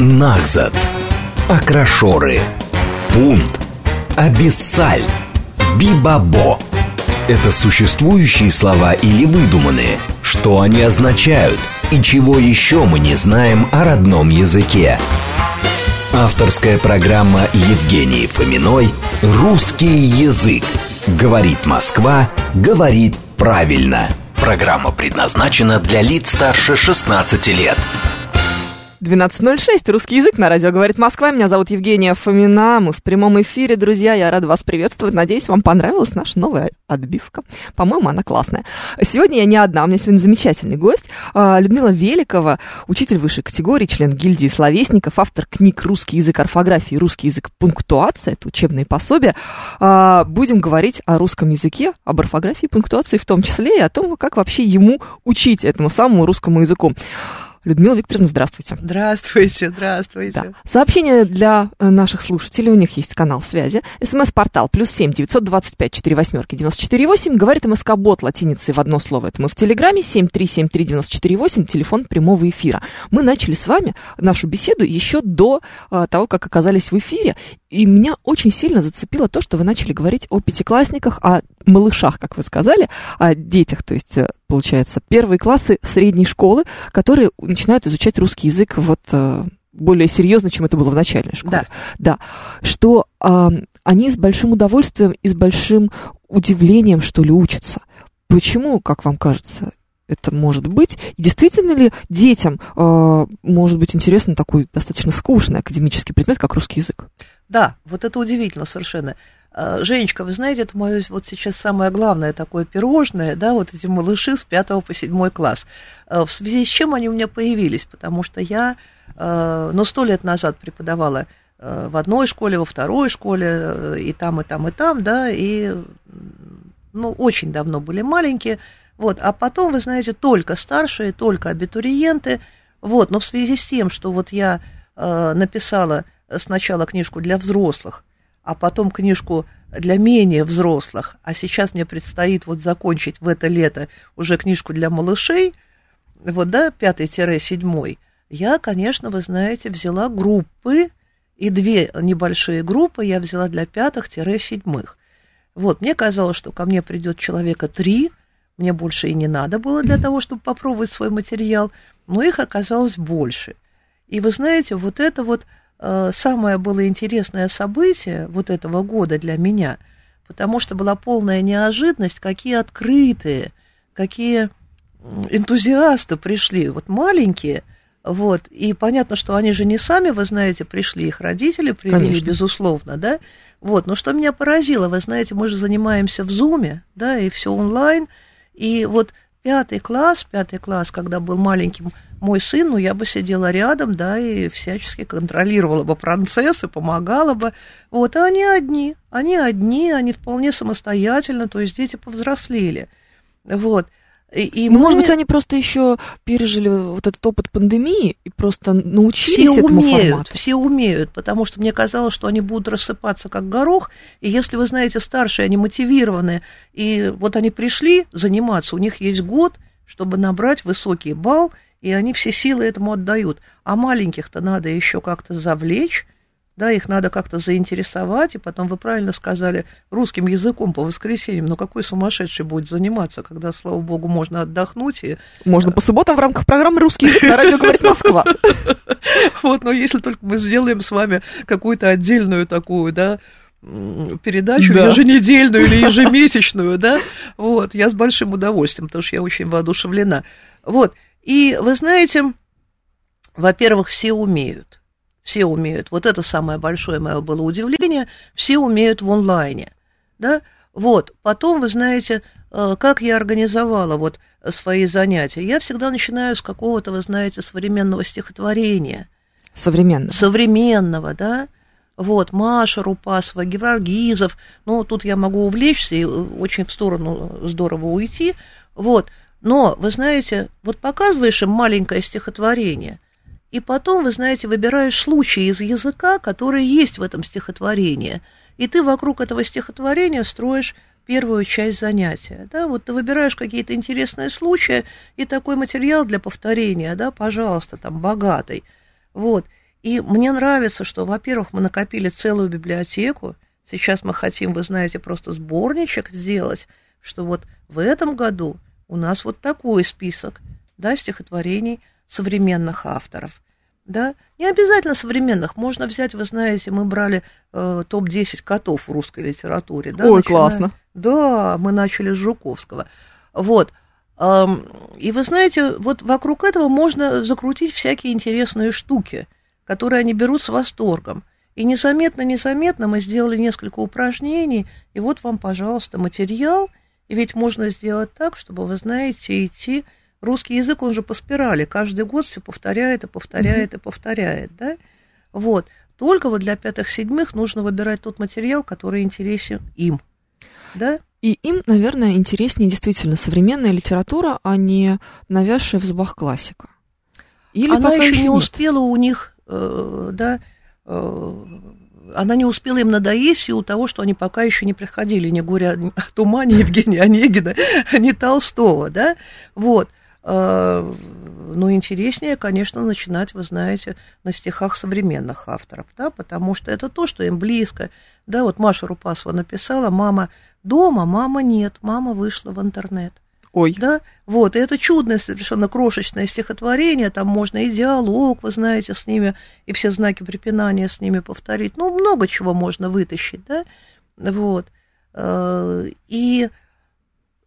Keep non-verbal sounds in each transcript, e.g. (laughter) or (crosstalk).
Нахзат, Акрашоры, Пунт, Абиссаль, Бибабо. Это существующие слова или выдуманные? Что они означают? И чего еще мы не знаем о родном языке? Авторская программа Евгении Фоминой «Русский язык». Говорит Москва, говорит правильно. Программа предназначена для лиц старше 16 лет. 12.06. Русский язык на радио «Говорит Москва». Меня зовут Евгения Фомина. Мы в прямом эфире, друзья. Я рада вас приветствовать. Надеюсь, вам понравилась наша новая отбивка. По-моему, она классная. Сегодня я не одна. У меня сегодня замечательный гость. А, Людмила Великова, учитель высшей категории, член гильдии словесников, автор книг «Русский язык орфографии» «Русский язык пунктуация». Это учебные пособия. А, будем говорить о русском языке, об орфографии и пунктуации в том числе, и о том, как вообще ему учить этому самому русскому языку. Людмила Викторовна, здравствуйте. Здравствуйте, здравствуйте. Да. Сообщение для э, наших слушателей. У них есть канал связи. СМС-портал плюс семь девятьсот двадцать пять четыре восьмерки девяносто четыре восемь. Говорит МСК-бот латиницей в одно слово. Это мы в Телеграме семь три семь три девяносто четыре восемь. Телефон прямого эфира. Мы начали с вами нашу беседу еще до а, того, как оказались в эфире. И меня очень сильно зацепило то, что вы начали говорить о пятиклассниках, о малышах, как вы сказали, о детях, то есть, э, получается, первые классы средней школы, которые начинают изучать русский язык вот э, более серьезно, чем это было в начальной школе. Да. Да. Что э, они с большим удовольствием и с большим удивлением, что ли, учатся. Почему, как вам кажется, это может быть? И действительно ли детям э, может быть интересен такой достаточно скучный академический предмет, как русский язык? Да, вот это удивительно совершенно. А, Женечка, вы знаете, это мое вот сейчас самое главное такое пирожное, да, вот эти малыши с 5 по 7 класс. А, В связи с чем они у меня появились? Потому что я, а, ну, сто лет назад преподавала в одной школе, во второй школе, э, и там, и там, и там, да, и, ну, очень давно были маленькие, вот, а потом, вы знаете, только старшие, только абитуриенты, вот, но в связи с тем, что вот я написала сначала книжку для взрослых, а потом книжку для менее взрослых, а сейчас мне предстоит вот закончить в это лето уже книжку для малышей, вот, да, пятый-седьмой, я, конечно, вы знаете, взяла группы, и две небольшие группы я взяла для пятых-седьмых. Вот, мне казалось, что ко мне придет человека три, мне больше и не надо было для того, чтобы попробовать свой материал, но их оказалось больше. И вы знаете, вот это вот самое было интересное событие вот этого года для меня, потому что была полная неожиданность, какие открытые, какие энтузиасты пришли, вот маленькие, вот, и понятно, что они же не сами, вы знаете, пришли, их родители привели, Конечно. безусловно, да, вот, но что меня поразило, вы знаете, мы же занимаемся в Зуме, да, и все онлайн, и вот пятый класс, пятый класс, когда был маленьким мой сын, ну, я бы сидела рядом, да, и всячески контролировала бы процесс и помогала бы. Вот, а они одни, они одни, они вполне самостоятельно, то есть дети повзрослели. Вот. И, и Ну, мы- Может быть, они просто еще пережили вот этот опыт пандемии и просто научились все этому умеют, формату. все умеют, потому что мне казалось, что они будут рассыпаться как горох, и если вы знаете, старшие, они мотивированы, и вот они пришли заниматься, у них есть год, чтобы набрать высокий балл, и они все силы этому отдают. А маленьких-то надо еще как-то завлечь, да, их надо как-то заинтересовать, и потом вы правильно сказали, русским языком по воскресеньям, ну какой сумасшедший будет заниматься, когда, слава богу, можно отдохнуть и Можно по субботам в рамках программы «Русский язык» на радио «Говорит Москва». (laughs) Вот, но если только мы сделаем с вами какую-то отдельную такую, да, передачу Да. еженедельную или (laughs) ежемесячную, да, вот, я с большим удовольствием, потому что я очень воодушевлена. Вот, и вы знаете, во-первых, все умеют, все умеют, вот это самое большое мое было удивление, все умеют в онлайне, да, вот, потом, вы знаете, э, как я организовала вот свои занятия, я всегда начинаю с какого-то, вы знаете, современного стихотворения, Современно. современного, да, вот, Маша Рупасова, Геваргизов, ну, тут я могу увлечься и очень в сторону здорово уйти, вот, но, вы знаете, вот показываешь им маленькое стихотворение, и потом, вы знаете, выбираешь случаи из языка, которые есть в этом стихотворении, и ты вокруг этого стихотворения строишь первую часть занятия, да, вот ты выбираешь какие-то интересные случаи, и такой материал для повторения, да, пожалуйста, там, богатый, вот, И мне нравится, что, во-первых, мы накопили целую библиотеку. Сейчас мы хотим, вы знаете, просто сборничек сделать, что вот в этом году у нас вот такой список да, стихотворений современных авторов. Да? Не обязательно современных. Можно взять, вы знаете, мы брали э, топ-10 котов в русской литературе. Да, Ой, начиная... классно. Да, мы начали с Жуковского. Вот. И вы знаете, вот вокруг этого можно закрутить всякие интересные штуки, которые они берут с восторгом. И незаметно-незаметно мы сделали несколько упражнений, и вот вам, пожалуйста, материал. И ведь можно сделать так, чтобы, вы знаете, идти... Русский язык, он же по спирали, каждый год все повторяет и повторяет и повторяет, да? Вот. Только вот для пятых-седьмых нужно выбирать тот материал, который интересен им, да? И им, наверное, интереснее действительно современная литература, а не навязшая в зубах классика. Или Она пока еще не нет. успела у них, э, да, э, она не успела им надоесть в силу того, что они пока еще не приходили, не говоря о тумане Евгения Онегина, ни Толстого, да, вот. Э, но интереснее, конечно, начинать, вы знаете, на стихах современных авторов, да, потому что это то, что им близко. Да, вот Маша Рупасова написала, мама дома, мама нет, мама вышла в интернет. Ой. Да, вот, и это чудное, совершенно крошечное стихотворение, там можно и диалог, вы знаете, с ними, и все знаки препинания с ними повторить, ну, много чего можно вытащить, да, вот. Э, и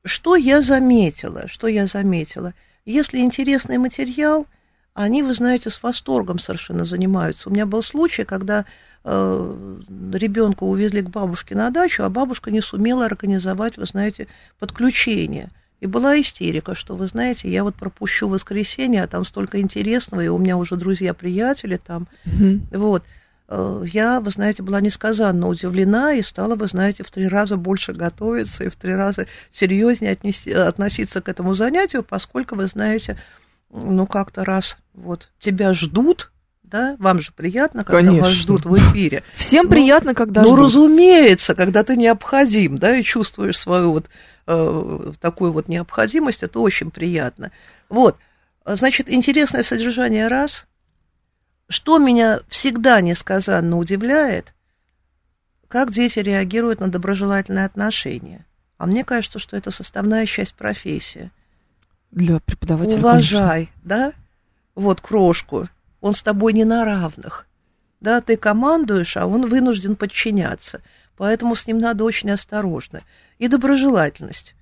что я заметила, что я заметила? Если интересный материал, они, вы знаете, с восторгом совершенно занимаются. У меня был случай, когда э, ребенка увезли к бабушке на дачу, а бабушка не сумела организовать, вы знаете, подключение. И была истерика, что, вы знаете, я вот пропущу воскресенье, а там столько интересного, и у меня уже друзья-приятели там. Mm-hmm. Вот. Э, я, вы знаете, была несказанно удивлена и стала, вы знаете, в три раза больше готовиться и в три раза серьезнее отнести, относиться к этому занятию, поскольку, вы знаете, ну, как-то раз вот тебя ждут, да, вам же приятно, когда Конечно. вас ждут в эфире. Всем ну, приятно, когда Ну, ждут. разумеется, когда ты необходим, да, и чувствуешь свою вот э, такую вот необходимость, это очень приятно. Вот, значит, интересное содержание раз – что меня всегда несказанно удивляет, как дети реагируют на доброжелательные отношения. А мне кажется, что это составная часть профессии. Для преподавателя, Уважай, конечно. да? Вот крошку. Он с тобой не на равных. Да, ты командуешь, а он вынужден подчиняться. Поэтому с ним надо очень осторожно. И доброжелательность.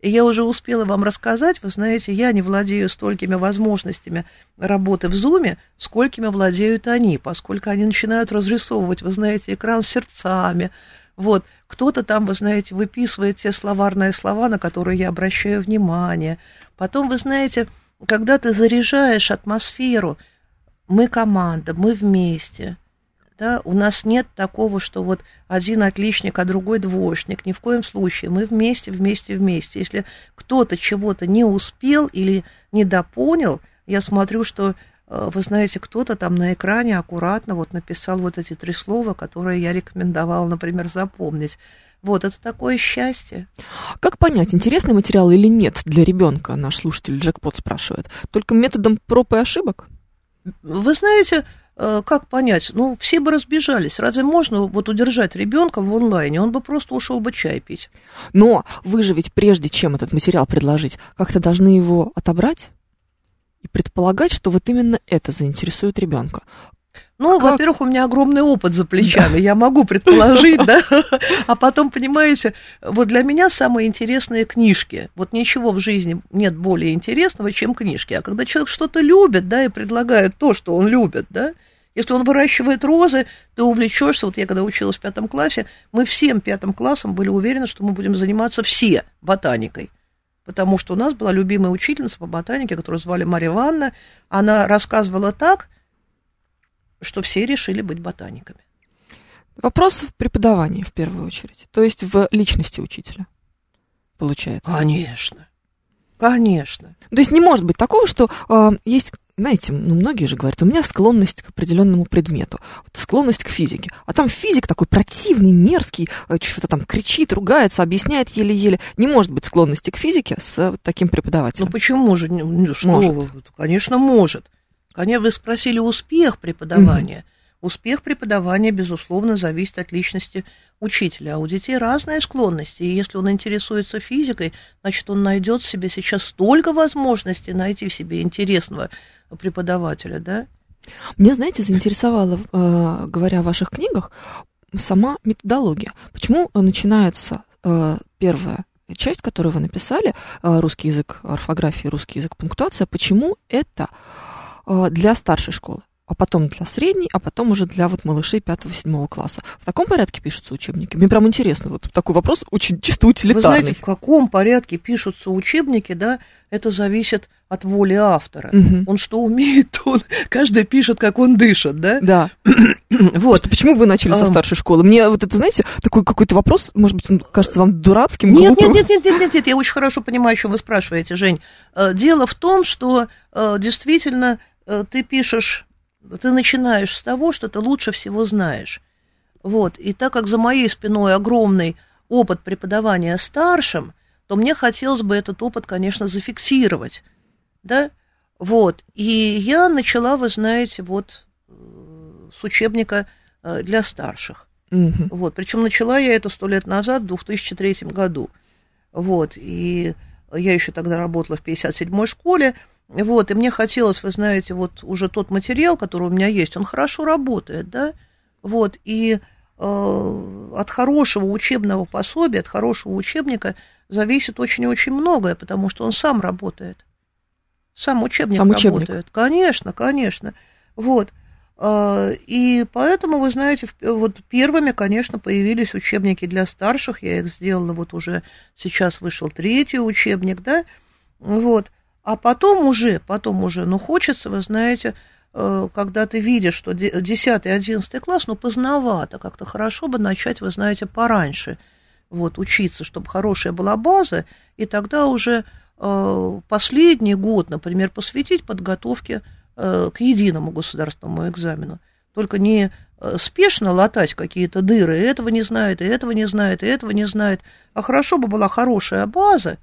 И я уже успела вам рассказать, вы знаете, я не владею столькими возможностями работы в зуме, сколькими владеют они, поскольку они начинают разрисовывать, вы знаете, экран сердцами. Вот, кто-то там, вы знаете, выписывает те словарные слова, на которые я обращаю внимание. Потом, вы знаете, когда ты заряжаешь атмосферу, мы команда, мы вместе – да, у нас нет такого, что вот один отличник, а другой двоечник. Ни в коем случае. Мы вместе, вместе, вместе. Если кто-то чего-то не успел или недопонял, я смотрю, что э, вы знаете, кто-то там на экране аккуратно вот написал вот эти три слова, которые я рекомендовала, например, запомнить. Вот, это такое счастье. Как понять, интересный материал или нет для ребенка, наш слушатель Джекпот спрашивает? Только методом проб и ошибок? Вы знаете, как понять? Ну, все бы разбежались. Разве можно вот удержать ребенка в онлайне? Он бы просто ушел бы чай пить. Но вы же ведь прежде чем этот материал предложить, как-то должны его отобрать и предполагать, что вот именно это заинтересует ребенка. Ну, как? во-первых, у меня огромный опыт за плечами, да. я могу предположить, да. А потом, понимаете, вот для меня самые интересные книжки. Вот ничего в жизни нет более интересного, чем книжки. А когда человек что-то любит, да, и предлагает то, что он любит, да, если он выращивает розы, ты увлечешься. Вот я когда училась в пятом классе, мы всем пятым классом были уверены, что мы будем заниматься все ботаникой. Потому что у нас была любимая учительница по ботанике, которую звали Мария Ивановна. Она рассказывала так, что все решили быть ботаниками. Вопрос в преподавании в первую очередь, то есть в личности учителя, получается. Конечно, конечно. То есть не может быть такого, что э, есть знаете, ну, многие же говорят, у меня склонность к определенному предмету, склонность к физике. А там физик такой противный, мерзкий, э, что-то там кричит, ругается, объясняет еле-еле. Не может быть склонности к физике с таким преподавателем. Ну почему же? Что может. Конечно, может. Конечно, вы спросили успех преподавания. Угу. Успех преподавания, безусловно, зависит от личности учителя. А у детей разные склонности. И если он интересуется физикой, значит, он найдет в себе сейчас столько возможностей найти в себе интересного преподавателя, да? Мне, знаете, заинтересовало, э, говоря о ваших книгах, сама методология. Почему начинается э, первая часть, которую вы написали, э, русский язык орфография, русский язык пунктуация, почему это для старшей школы? а потом для средней, а потом уже для вот малышей 5-7 класса. В таком порядке пишутся учебники? Мне прям интересно, вот такой вопрос очень чисто утилитарный. Вы знаете, в каком порядке пишутся учебники, да, это зависит от воли автора. Угу. Он что умеет, то он, каждый пишет, как он дышит, да? Да. (clears throat) вот. Почему вы начали со старшей школы? Мне вот это, знаете, такой какой-то вопрос, может быть, он кажется вам дурацким, нет, нет, нет, нет, нет, нет, нет, я очень хорошо понимаю, о чем вы спрашиваете, Жень. Э, дело в том, что э, действительно э, ты пишешь ты начинаешь с того, что ты лучше всего знаешь. Вот. И так как за моей спиной огромный опыт преподавания старшим, то мне хотелось бы этот опыт, конечно, зафиксировать. Да? Вот. И я начала, вы знаете, вот э, с учебника э, для старших. Угу. Вот. Причем начала я это сто лет назад, в 2003 году. Вот. И я еще тогда работала в 57-й школе, вот, и мне хотелось, вы знаете, вот уже тот материал, который у меня есть, он хорошо работает, да, вот, и э, от хорошего учебного пособия, от хорошего учебника зависит очень-очень многое, потому что он сам работает. Сам учебник сам работает. Учебник. Конечно, конечно. Вот. Э, и поэтому, вы знаете, вот первыми, конечно, появились учебники для старших. Я их сделала, вот уже сейчас вышел третий учебник, да. Вот. А потом уже, потом уже, ну, хочется, вы знаете, э, когда ты видишь, что 10-11 класс, ну, поздновато, как-то хорошо бы начать, вы знаете, пораньше вот, учиться, чтобы хорошая была база, и тогда уже э, последний год, например, посвятить подготовке э, к единому государственному экзамену. Только не спешно латать какие-то дыры, и этого не знает, и этого не знает, и этого не знает, а хорошо бы была хорошая база,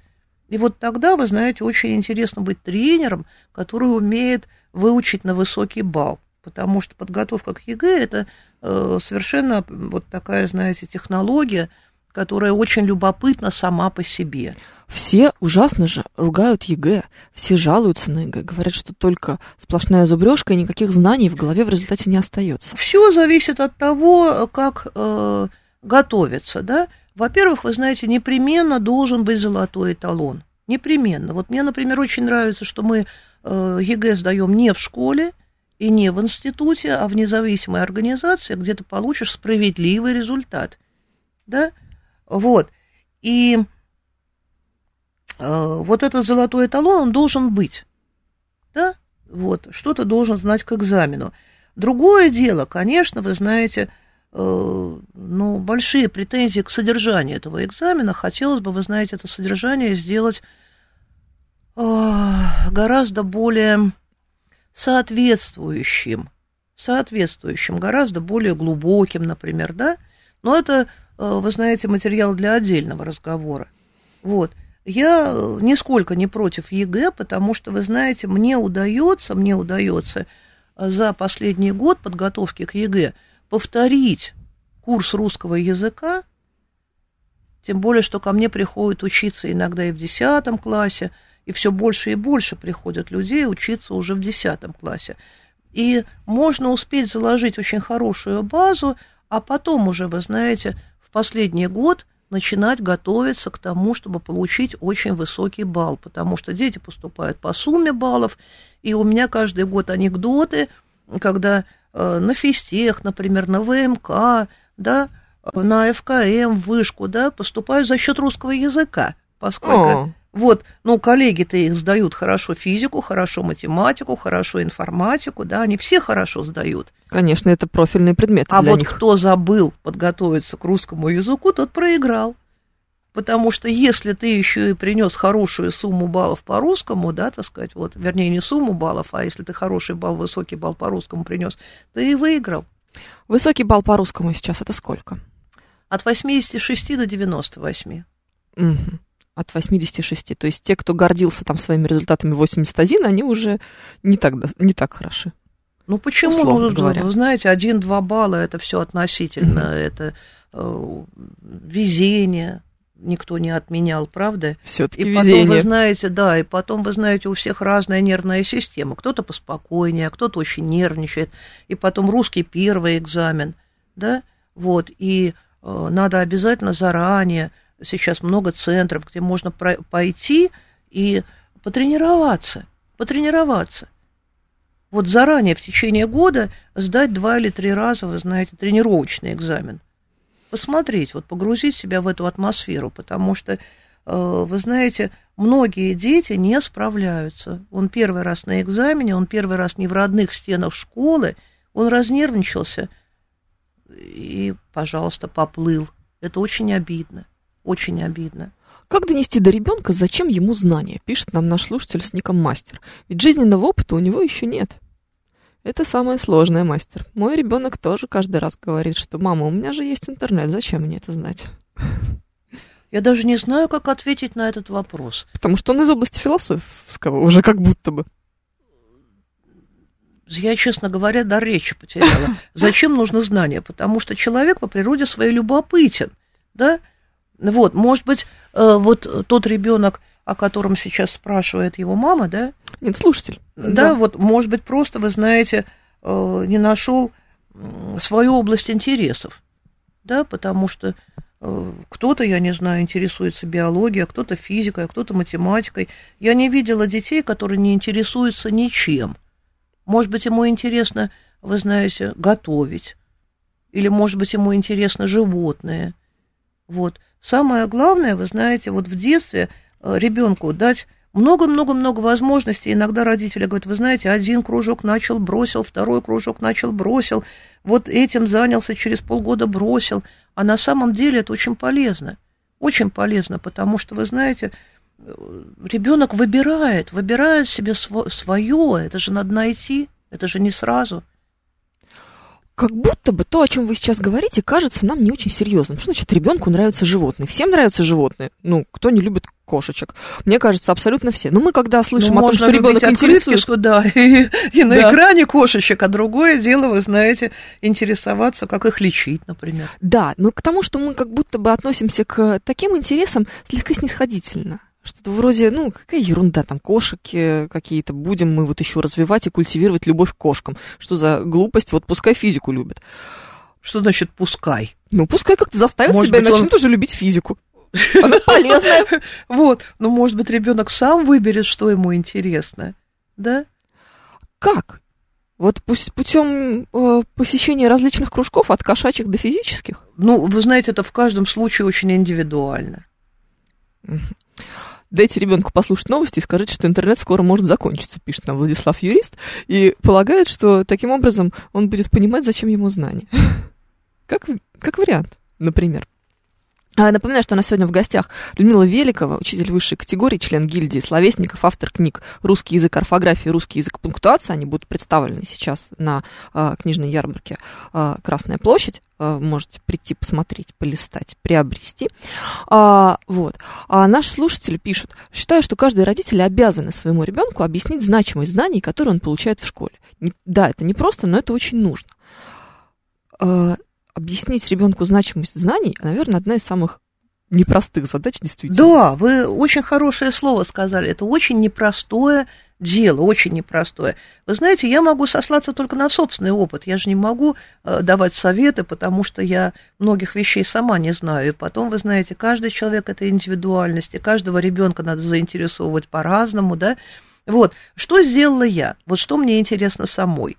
и вот тогда, вы знаете, очень интересно быть тренером, который умеет выучить на высокий балл. Потому что подготовка к ЕГЭ – это э, совершенно вот такая, знаете, технология, которая очень любопытна сама по себе. Все ужасно же ругают ЕГЭ, все жалуются на ЕГЭ, говорят, что только сплошная зубрежка и никаких знаний в голове в результате не остается. Все зависит от того, как э, готовиться, да. Во-первых, вы знаете, непременно должен быть золотой эталон. Непременно. Вот мне, например, очень нравится, что мы э, ЕГЭ сдаем не в школе и не в институте, а в независимой организации, где ты получишь справедливый результат. Да? Вот. И э, вот этот золотой эталон, он должен быть. Да? Вот. Что ты должен знать к экзамену. Другое дело, конечно, вы знаете, Э, ну, большие претензии к содержанию этого экзамена. Хотелось бы, вы знаете, это содержание сделать э, гораздо более соответствующим, соответствующим, гораздо более глубоким, например, да. Но это, вы знаете, материал для отдельного разговора. Вот. Я нисколько не против ЕГЭ, потому что, вы знаете, мне удается, мне удается за последний год подготовки к ЕГЭ – повторить курс русского языка, тем более, что ко мне приходят учиться иногда и в 10 классе, и все больше и больше приходят людей учиться уже в 10 классе. И можно успеть заложить очень хорошую базу, а потом уже, вы знаете, последний год начинать готовиться к тому, чтобы получить очень высокий балл, потому что дети поступают по сумме баллов, и у меня каждый год анекдоты, когда Э, на физтех, например, на ВМК, да, на ФКМ, вышку, да, поступают за счет русского языка, поскольку О. вот, ну, коллеги-то их сдают хорошо физику, хорошо математику, хорошо информатику, да, они все хорошо сдают. Конечно, это профильные предметы А для вот них. кто забыл подготовиться к русскому языку, тот проиграл. Потому что если ты еще и принес хорошую сумму баллов по русскому, да, так сказать, вот, вернее, не сумму баллов, а если ты хороший балл, высокий балл по русскому принес, ты и выиграл. Высокий балл по русскому сейчас это сколько? От 86 до 98. Угу. От 86. То есть те, кто гордился там своими результатами 81, они уже не так, не так хороши. Ну почему? Ну, говоря. Вы знаете, один-два балла это все относительно, mm-hmm. это э, везение, никто не отменял, правда? Все-таки И везение. потом вы знаете, да, и потом вы знаете, у всех разная нервная система. Кто-то поспокойнее, а кто-то очень нервничает. И потом русский первый экзамен, да, вот, и э, надо обязательно заранее, сейчас много центров, где можно пойти и потренироваться, потренироваться. Вот заранее в течение года сдать два или три раза, вы знаете, тренировочный экзамен посмотреть, вот погрузить себя в эту атмосферу, потому что, э, вы знаете, многие дети не справляются. Он первый раз на экзамене, он первый раз не в родных стенах школы, он разнервничался и, пожалуйста, поплыл. Это очень обидно, очень обидно. Как донести до ребенка, зачем ему знания, пишет нам наш слушатель с ником Мастер. Ведь жизненного опыта у него еще нет. Это самое сложное, мастер. Мой ребенок тоже каждый раз говорит, что мама, у меня же есть интернет, зачем мне это знать? Я даже не знаю, как ответить на этот вопрос. Потому что он из области философского, уже как будто бы. Я, честно говоря, до речи потеряла. (laughs) Зачем нужно знание? Потому что человек по природе своей любопытен, да? Вот, может быть, э, вот тот ребенок, о котором сейчас спрашивает его мама, да? Нет, слушатель. Да, да. вот, может быть, просто, вы знаете, э, не нашел свою область интересов, да, потому что э, кто-то, я не знаю, интересуется биологией, а кто-то физикой, а кто-то математикой. Я не видела детей, которые не интересуются ничем. Может быть, ему интересно, вы знаете, готовить, или, может быть, ему интересно животные. Вот. Самое главное, вы знаете, вот в детстве ребенку дать много-много-много возможностей. Иногда родители говорят, вы знаете, один кружок начал, бросил, второй кружок начал, бросил, вот этим занялся, через полгода бросил. А на самом деле это очень полезно. Очень полезно, потому что, вы знаете, ребенок выбирает, выбирает себе свое. Это же надо найти, это же не сразу как будто бы то, о чем вы сейчас говорите, кажется нам не очень серьезным. Что значит ребенку нравятся животные? Всем нравятся животные. Ну, кто не любит кошечек? Мне кажется, абсолютно все. Но мы когда слышим ну, о том, что ребенок интересует... да, (laughs) и, и на да. экране кошечек, а другое дело, вы знаете, интересоваться, как их лечить, например. Да, но к тому, что мы как будто бы относимся к таким интересам слегка снисходительно. Что-то вроде, ну, какая ерунда, там, кошки какие-то, будем мы вот еще развивать и культивировать любовь к кошкам. Что за глупость, вот пускай физику любят. Что значит пускай? Ну, пускай как-то заставит может себя быть, и он... уже любить физику. (laughs) Она полезная. Вот, ну, может быть, ребенок сам выберет, что ему интересно, да? Как? Вот путем э, посещения различных кружков, от кошачьих до физических? Ну, вы знаете, это в каждом случае очень индивидуально дайте ребенку послушать новости и скажите, что интернет скоро может закончиться, пишет нам Владислав Юрист, и полагает, что таким образом он будет понимать, зачем ему знания. (laughs) Как, как вариант, например. А, напоминаю, что у нас сегодня в гостях Людмила Великова, учитель высшей категории, член гильдии словесников, автор книг «Русский язык орфографии», «Русский язык пунктуации». Они будут представлены сейчас на а, книжной ярмарке «Красная площадь». А, можете прийти, посмотреть, полистать, приобрести. А, вот. А наши слушатели пишут, считаю, что каждый родитель обязан своему ребенку объяснить значимость знаний, которые он получает в школе. Не, да, это не просто, но это очень нужно. А, объяснить ребенку значимость знаний, наверное, одна из самых непростых задач, действительно. Да, вы очень хорошее слово сказали. Это очень непростое дело, очень непростое. Вы знаете, я могу сослаться только на собственный опыт. Я же не могу э, давать советы, потому что я многих вещей сама не знаю. И потом, вы знаете, каждый человек это индивидуальность, и каждого ребенка надо заинтересовывать по-разному, да. Вот, что сделала я? Вот что мне интересно самой?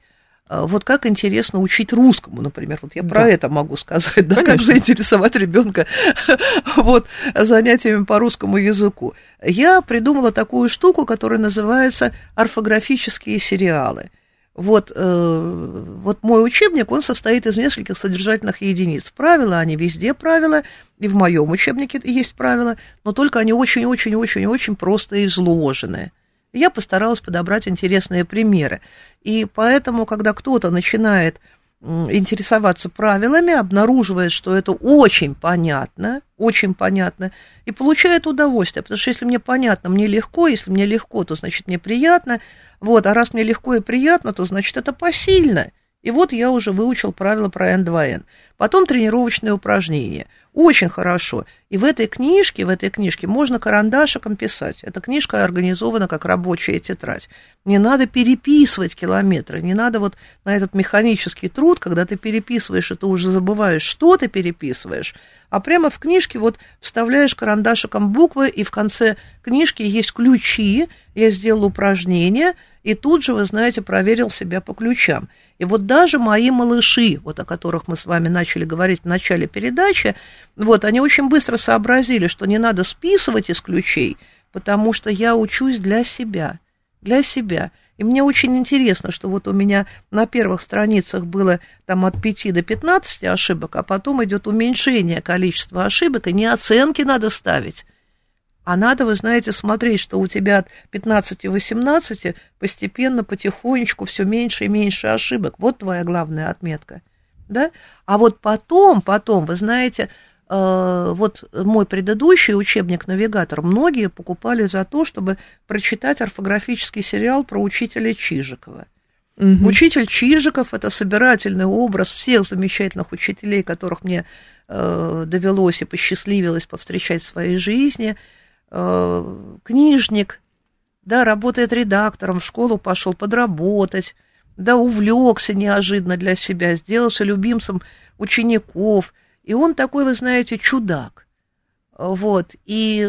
А, вот как интересно учить русскому, например. Вот я про да. это могу сказать, да, как заинтересовать ребенка (laughs) вот, занятиями по русскому языку. Я придумала такую штуку, которая называется орфографические сериалы. Вот, э, вот мой учебник, он состоит из нескольких содержательных единиц. Правила, они везде правила, и в моем учебнике есть правила, но только они очень-очень-очень-очень просто изложены. Я постаралась подобрать интересные примеры. И поэтому, когда кто-то начинает интересоваться правилами, обнаруживает, что это очень понятно, очень понятно, и получает удовольствие, потому что если мне понятно, мне легко, если мне легко, то значит мне приятно, вот, а раз мне легко и приятно, то значит это посильно. И вот я уже выучил правила про N2N. Потом тренировочные упражнения. Очень хорошо. И в этой книжке, в этой книжке можно карандашиком писать. Эта книжка организована как рабочая тетрадь. Не надо переписывать километры, не надо вот на этот механический труд, когда ты переписываешь, и ты уже забываешь, что ты переписываешь, а прямо в книжке вот вставляешь карандашиком буквы, и в конце книжки есть ключи, я сделал упражнение, и тут же, вы знаете, проверил себя по ключам. И вот даже мои малыши, вот о которых мы с вами начали говорить в начале передачи, вот, они очень быстро сообразили, что не надо списывать из ключей, потому что я учусь для себя, для себя. И мне очень интересно, что вот у меня на первых страницах было там от 5 до 15 ошибок, а потом идет уменьшение количества ошибок, и не оценки надо ставить, а надо, вы знаете, смотреть, что у тебя от 15-18 постепенно, потихонечку все меньше и меньше ошибок. Вот твоя главная отметка. Да? А вот потом, потом, вы знаете, э, вот мой предыдущий учебник «Навигатор» многие покупали за то, чтобы прочитать орфографический сериал про учителя Чижикова. Угу. Учитель Чижиков – это собирательный образ всех замечательных учителей, которых мне э, довелось и посчастливилось повстречать в своей жизни – книжник, да, работает редактором, в школу пошел подработать, да, увлекся неожиданно для себя, сделался любимцем учеников, и он такой, вы знаете, чудак. Вот, и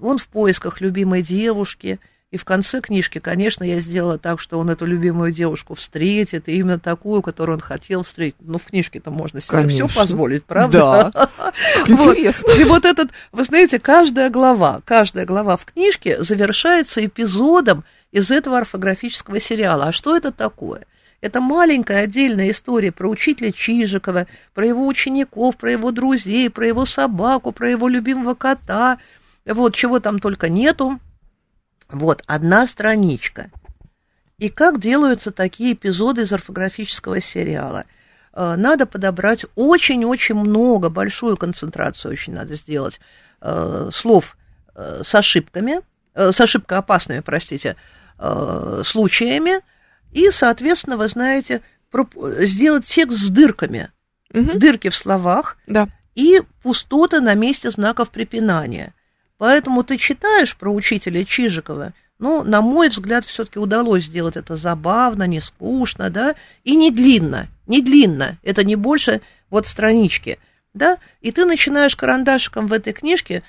он в поисках любимой девушки – и в конце книжки, конечно, я сделала так, что он эту любимую девушку встретит, и именно такую, которую он хотел встретить. Ну, в книжке-то можно себе все позволить, правда? Да. (laughs) Интересно. И вот этот, вы знаете, каждая глава, каждая глава в книжке завершается эпизодом из этого орфографического сериала. А что это такое? Это маленькая отдельная история про учителя Чижикова, про его учеников, про его друзей, про его собаку, про его любимого кота. Вот, чего там только нету. Вот, одна страничка. И как делаются такие эпизоды из орфографического сериала? Э, надо подобрать очень-очень много, большую концентрацию очень надо сделать э, слов э, с ошибками, с ошибкоопасными, простите, случаями, и, соответственно, вы знаете, сделать текст с дырками, угу. дырки в словах да. и пустоты на месте знаков препинания. Поэтому ты читаешь про учителя Чижикова, ну, на мой взгляд, все-таки удалось сделать это забавно, не скучно, да, и не длинно, не длинно, это не больше вот странички, да, и ты начинаешь карандашиком в этой книжке,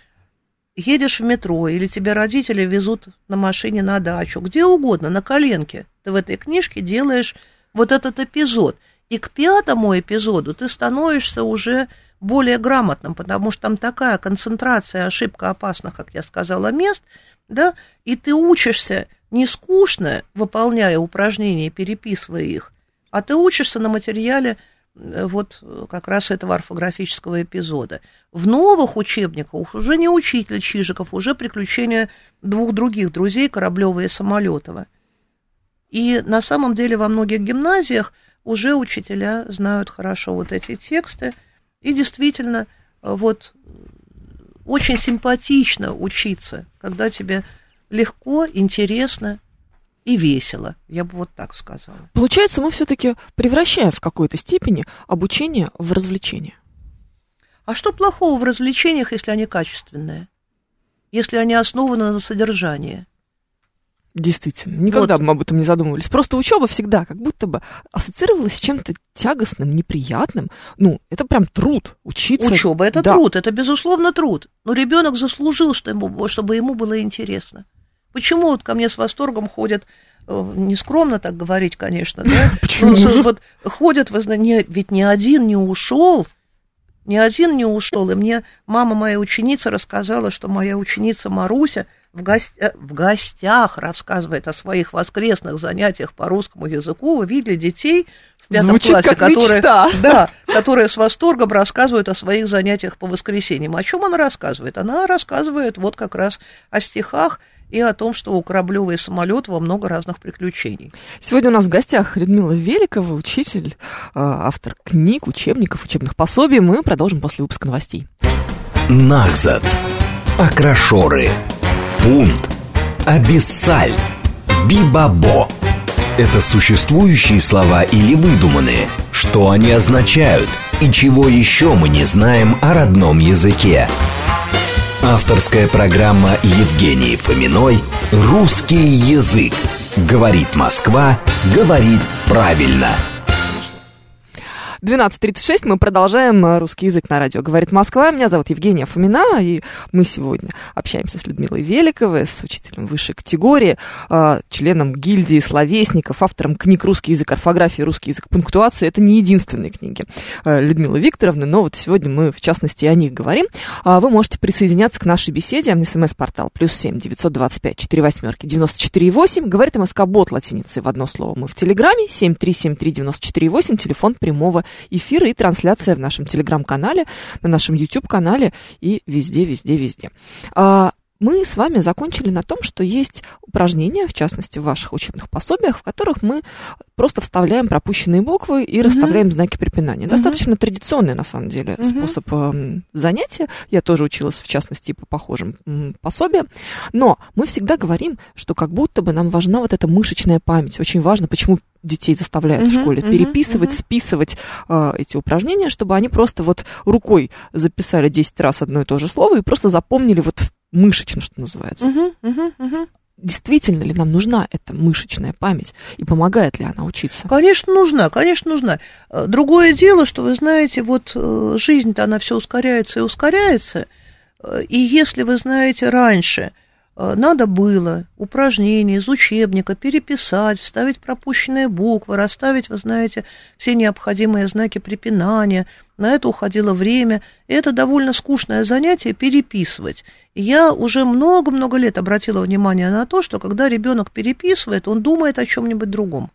едешь в метро, или тебя родители везут на машине на дачу, где угодно, на коленке, ты в этой книжке делаешь вот этот эпизод, и к пятому эпизоду ты становишься уже более грамотным, потому что там такая концентрация ошибка опасных, как я сказала, мест, да, и ты учишься не скучно, выполняя упражнения, переписывая их, а ты учишься на материале э, вот как раз этого орфографического эпизода. В новых учебниках уже не учитель Чижиков, уже приключения двух других друзей, Кораблева и Самолетова. И на самом деле во многих гимназиях уже учителя знают хорошо вот эти тексты, и действительно, э, вот очень симпатично учиться, когда тебе легко, интересно и весело, я бы вот так сказала. Получается, мы все-таки превращаем в какой-то степени обучение в развлечение. А что плохого в развлечениях, если они качественные? Если они основаны на содержании? Действительно, никогда вот. бы мы об этом не задумывались. Просто учеба всегда как будто бы ассоциировалась с чем-то тягостным, неприятным. Ну, это прям труд учиться. Учеба это да. труд, это безусловно труд. Но ребенок заслужил, чтобы ему было интересно. Почему вот ко мне с восторгом ходят э, нескромно так говорить, конечно, да? (laughs) Почему? Ну, вот ходят, вы знаете, ведь ни один не ушел, ни один не ушел. И мне мама моя ученица рассказала, что моя ученица Маруся в, гость... Э, в гостях рассказывает о своих воскресных занятиях по русскому языку. Вы видели детей в пятом Звучит классе, как которые, мечта. (laughs) да, которая с восторгом рассказывает о своих занятиях по воскресеньям. О чем она рассказывает? Она рассказывает вот как раз о стихах и о том, что у Кораблева самолет во много разных приключений. Сегодня у нас в гостях Людмила Великова, учитель, а, автор книг, учебников, учебных пособий. Мы продолжим после выпуска новостей. Нахзат. Акрашоры. Пунт. Абиссаль. Бибабо. Это существующие слова или выдуманные? Что они означают? И чего еще мы не знаем о родном языке? Авторская программа Евгении Фоминой «Русский язык». Говорит Москва, говорит правильно. 12.36, мы продолжаем э, русский язык на радио «Говорит Москва». Меня зовут Евгения Фомина, и мы сегодня общаемся с Людмилой Великовой, с учителем высшей категории, э, членом гильдии словесников, автором книг «Русский язык орфографии», «Русский язык пунктуации». Это не единственные книги э, Людмилы Викторовны, но вот сегодня мы, в частности, о них говорим. А вы можете присоединяться к нашей беседе. СМС-портал плюс семь девятьсот двадцать пять четыре восьмерки девяносто четыре восемь. Говорит МСК-бот латиницей в одно слово. Мы в Телеграме семь три семь три девяносто четыре восемь. Телефон прямого эфира и трансляция в нашем телеграм-канале, на нашем YouTube-канале и везде, везде, везде. А, мы с вами закончили на том, что есть упражнения, в частности, в ваших учебных пособиях, в которых мы просто вставляем пропущенные буквы и mm-hmm. расставляем знаки препинания. Mm-hmm. Достаточно традиционный, на самом деле, mm-hmm. способ э, занятия. Я тоже училась, в частности, по похожим э, пособиям. Но мы всегда говорим, что как будто бы нам важна вот эта мышечная память. Очень важно, почему детей заставляют uh-huh, в школе uh-huh, переписывать, uh-huh. списывать э, эти упражнения, чтобы они просто вот рукой записали 10 раз одно и то же слово и просто запомнили вот мышечно, что называется. Действительно ли нам нужна эта мышечная память и помогает ли она учиться? Конечно, нужна, конечно, нужна. Э, другое дело, что вы знаете, вот э, жизнь-то она все ускоряется и ускоряется. Э, и если вы знаете раньше, надо было упражнения из учебника переписать, вставить пропущенные буквы, расставить, вы знаете, все необходимые знаки препинания. На это уходило время. И это довольно скучное занятие переписывать. И я уже много-много лет обратила внимание на то, что когда ребенок переписывает, он думает о чем-нибудь другом.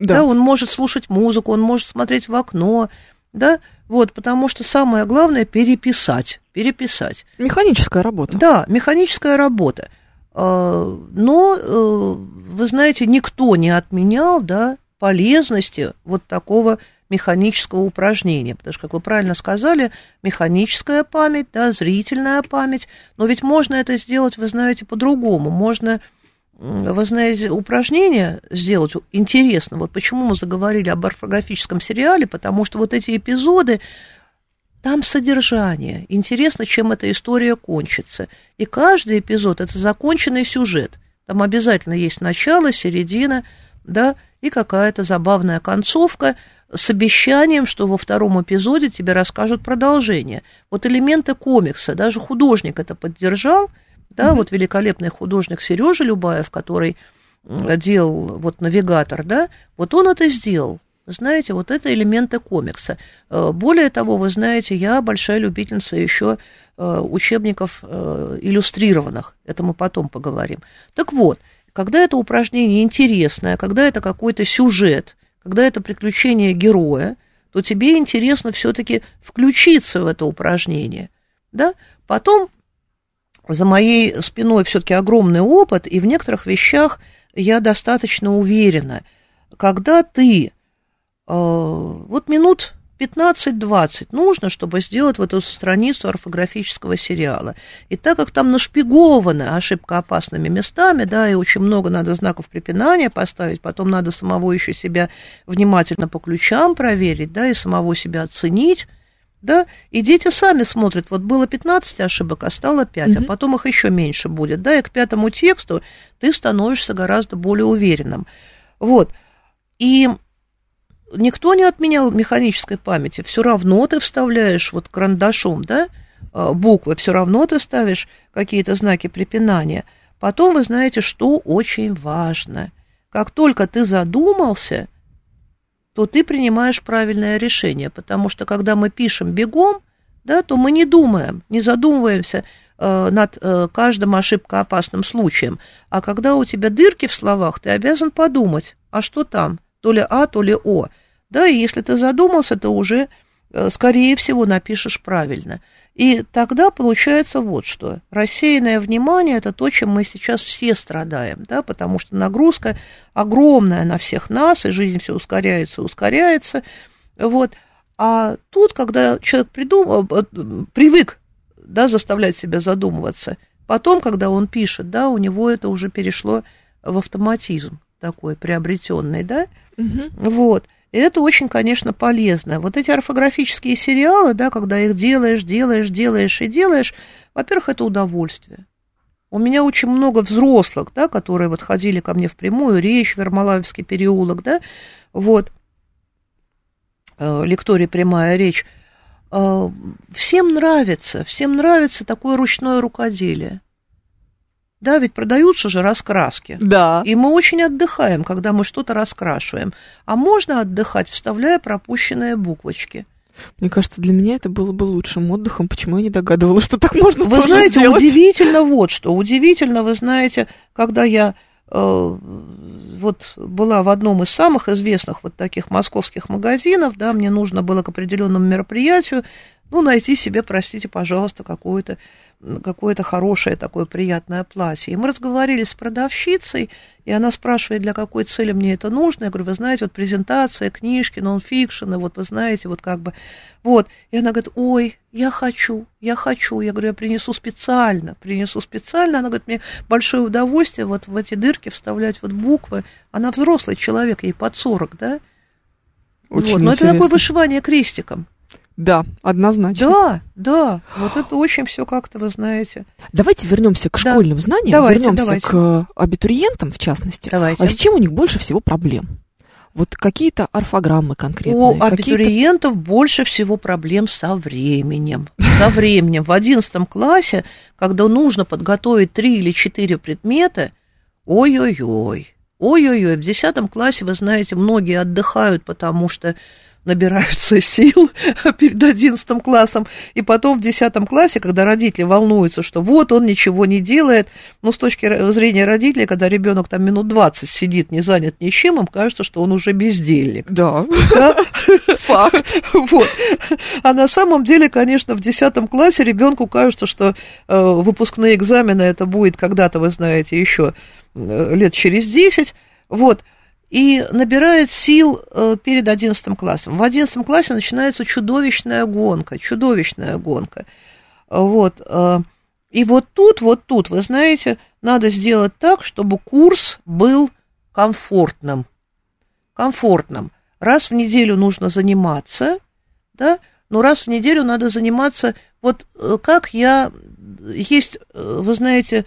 Да. да, он может слушать музыку, он может смотреть в окно, да, вот, потому что самое главное переписать, переписать. Механическая работа. Да, механическая работа. А, но, э, вы знаете, никто не отменял да, полезности вот такого механического упражнения, потому что, как вы правильно сказали, механическая память, да, зрительная память, но ведь можно это сделать, вы знаете, по-другому, можно, вы знаете, упражнение сделать интересно, вот почему мы заговорили об орфографическом сериале, потому что вот эти эпизоды, там содержание. Интересно, чем эта история кончится. И каждый эпизод – это законченный сюжет. Там обязательно есть начало, середина, да, и какая-то забавная концовка с обещанием, что во втором эпизоде тебе расскажут продолжение. Вот элементы комикса, даже художник это поддержал, да, mm-hmm. вот великолепный художник Сережа Любаев, который делал вот навигатор, да, вот он это сделал. Знаете, вот это элементы комикса. Э, более того, вы знаете, я большая любительница еще э, учебников э, иллюстрированных. Это мы потом поговорим. Так вот, когда это упражнение интересное, когда это какой-то сюжет, когда это приключение героя, то тебе интересно все-таки включиться в это упражнение. Да? Потом за моей спиной все-таки огромный опыт, и в некоторых вещах я достаточно уверена. Когда ты вот минут 15-20 нужно, чтобы сделать вот эту страницу орфографического сериала. И так как там нашпигованы ошибка опасными местами, да, и очень много надо знаков препинания поставить, потом надо самого еще себя внимательно по ключам проверить, да, и самого себя оценить, да, и дети сами смотрят, вот было 15 ошибок, а стало 5, mm-hmm. а потом их еще меньше будет, да, и к пятому тексту ты становишься гораздо более уверенным. Вот. И никто не отменял механической памяти, все равно ты вставляешь вот карандашом, да, а, буквы, все равно ты ставишь какие-то знаки препинания. Потом вы знаете, что очень важно. Как только ты задумался, то ты принимаешь правильное решение, потому что когда мы пишем бегом, да, то мы не думаем, не задумываемся э, над э, каждым ошибкоопасным случаем. А когда у тебя дырки в словах, ты обязан подумать, а что там, то ли А, то ли О. Да, и если ты задумался, ты уже э, скорее всего, напишешь правильно. И тогда получается вот что. Рассеянное внимание – это то, чем мы сейчас все страдаем, да, потому что нагрузка огромная на всех нас, и жизнь все ускоряется, ускоряется. Вот. А тут, когда человек придумал, э, привык да, заставлять себя задумываться, потом, когда он пишет, да, у него это уже перешло в автоматизм такой приобретенный, да, угу. вот. И это очень, конечно, полезно. Вот эти орфографические сериалы, да, когда их делаешь, делаешь, делаешь и делаешь, во-первых, это удовольствие. У меня очень много взрослых, да, которые вот ходили ко мне в прямую речь, в Ермолаевский переулок, да, вот, э, лектория прямая речь. Э, всем нравится, всем нравится такое ручное рукоделие. Да, ведь продаются же раскраски. Да. И мы очень отдыхаем, когда мы что-то раскрашиваем. А можно отдыхать, вставляя пропущенные буквочки. Мне кажется, для меня это было бы лучшим отдыхом. Почему я не догадывалась, что так можно Вы знаете, сделать? удивительно вот что. Удивительно, вы знаете, когда я э, вот была в одном из самых известных вот таких московских магазинов, да, мне нужно было к определенному мероприятию, ну, найти себе, простите, пожалуйста, какое-то какое-то хорошее такое приятное платье. И мы разговаривали с продавщицей, и она спрашивает, для какой цели мне это нужно. Я говорю, вы знаете, вот презентация, книжки, нонфикшн, вот вы знаете, вот как бы, вот. И она говорит, ой, я хочу, я хочу. Я говорю, я принесу специально, принесу специально. Она говорит, мне большое удовольствие вот в эти дырки вставлять вот буквы. Она взрослый человек, ей под 40, да? Очень вот. Но это такое вышивание крестиком. Да, однозначно. Да, да. Вот это очень все как-то, вы знаете. Давайте вернемся к школьным да. знаниям, давайте, вернемся давайте. к абитуриентам, в частности. Давайте. А с чем у них больше всего проблем? Вот какие-то орфограммы конкретные. У абитуриентов больше всего проблем со временем. Со временем. В одиннадцатом классе, когда нужно подготовить три или четыре предмета, ой-ой-ой, ой-ой-ой, в десятом классе, вы знаете, многие отдыхают, потому что набираются (laughs) сил (laughs) перед одиннадцатым классом, и потом в десятом классе, когда родители волнуются, что вот он ничего не делает, ну, с точки зрения родителей, когда ребенок там минут 20 сидит, не занят ничем, им кажется, что он уже бездельник. Да, (laughs) факт. Вот. А на самом деле, конечно, в десятом классе ребенку кажется, что э, выпускные экзамены это будет когда-то, вы знаете, еще э, лет через 10, вот, и набирает сил э, перед 11 классом. В 11 классе начинается чудовищная гонка, чудовищная гонка. Вот. Э, и вот тут, вот тут, вы знаете, надо сделать так, чтобы курс был комфортным. Комфортным. Раз в неделю нужно заниматься, да, но раз в неделю надо заниматься, вот э, как я, есть, вы знаете,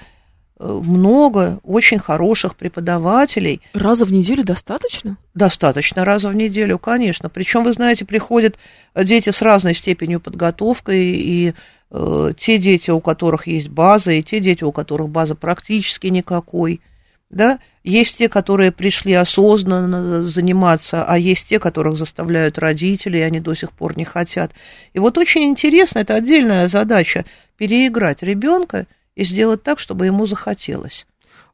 много очень хороших преподавателей. Раза в неделю достаточно? Достаточно раза в неделю, конечно. Причем, вы знаете, приходят дети с разной степенью подготовки, и э, те дети, у которых есть база, и те дети, у которых база практически никакой. Да? Есть те, которые пришли осознанно заниматься, а есть те, которых заставляют родители, и они до сих пор не хотят. И вот очень интересно, это отдельная задача, переиграть ребенка и сделать так, чтобы ему захотелось.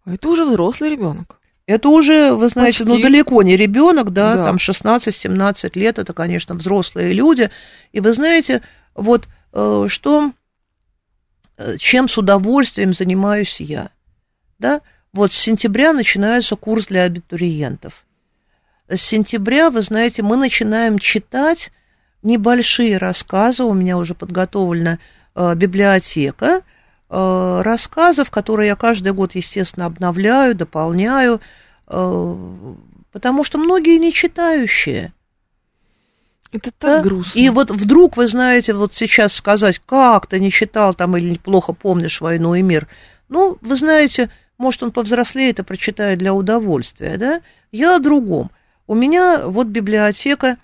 А это уже взрослый ребенок. Это уже, вы знаете, ну, Почти. ну далеко не ребенок, да, да. там 16-17 лет, это, конечно, взрослые люди. И вы знаете, вот э, что, э, чем с удовольствием занимаюсь я, да, вот с сентября начинается курс для абитуриентов. С сентября, вы знаете, мы начинаем читать небольшие рассказы, у меня уже подготовлена э, библиотека, рассказов, которые я каждый год, естественно, обновляю, дополняю, э, потому что многие не читающие. Это так да? грустно. И вот вдруг, вы знаете, вот сейчас сказать, как ты не читал там или плохо помнишь «Войну и мир», ну, вы знаете, может, он повзрослеет и прочитает для удовольствия, да? Я о другом. У меня вот библиотека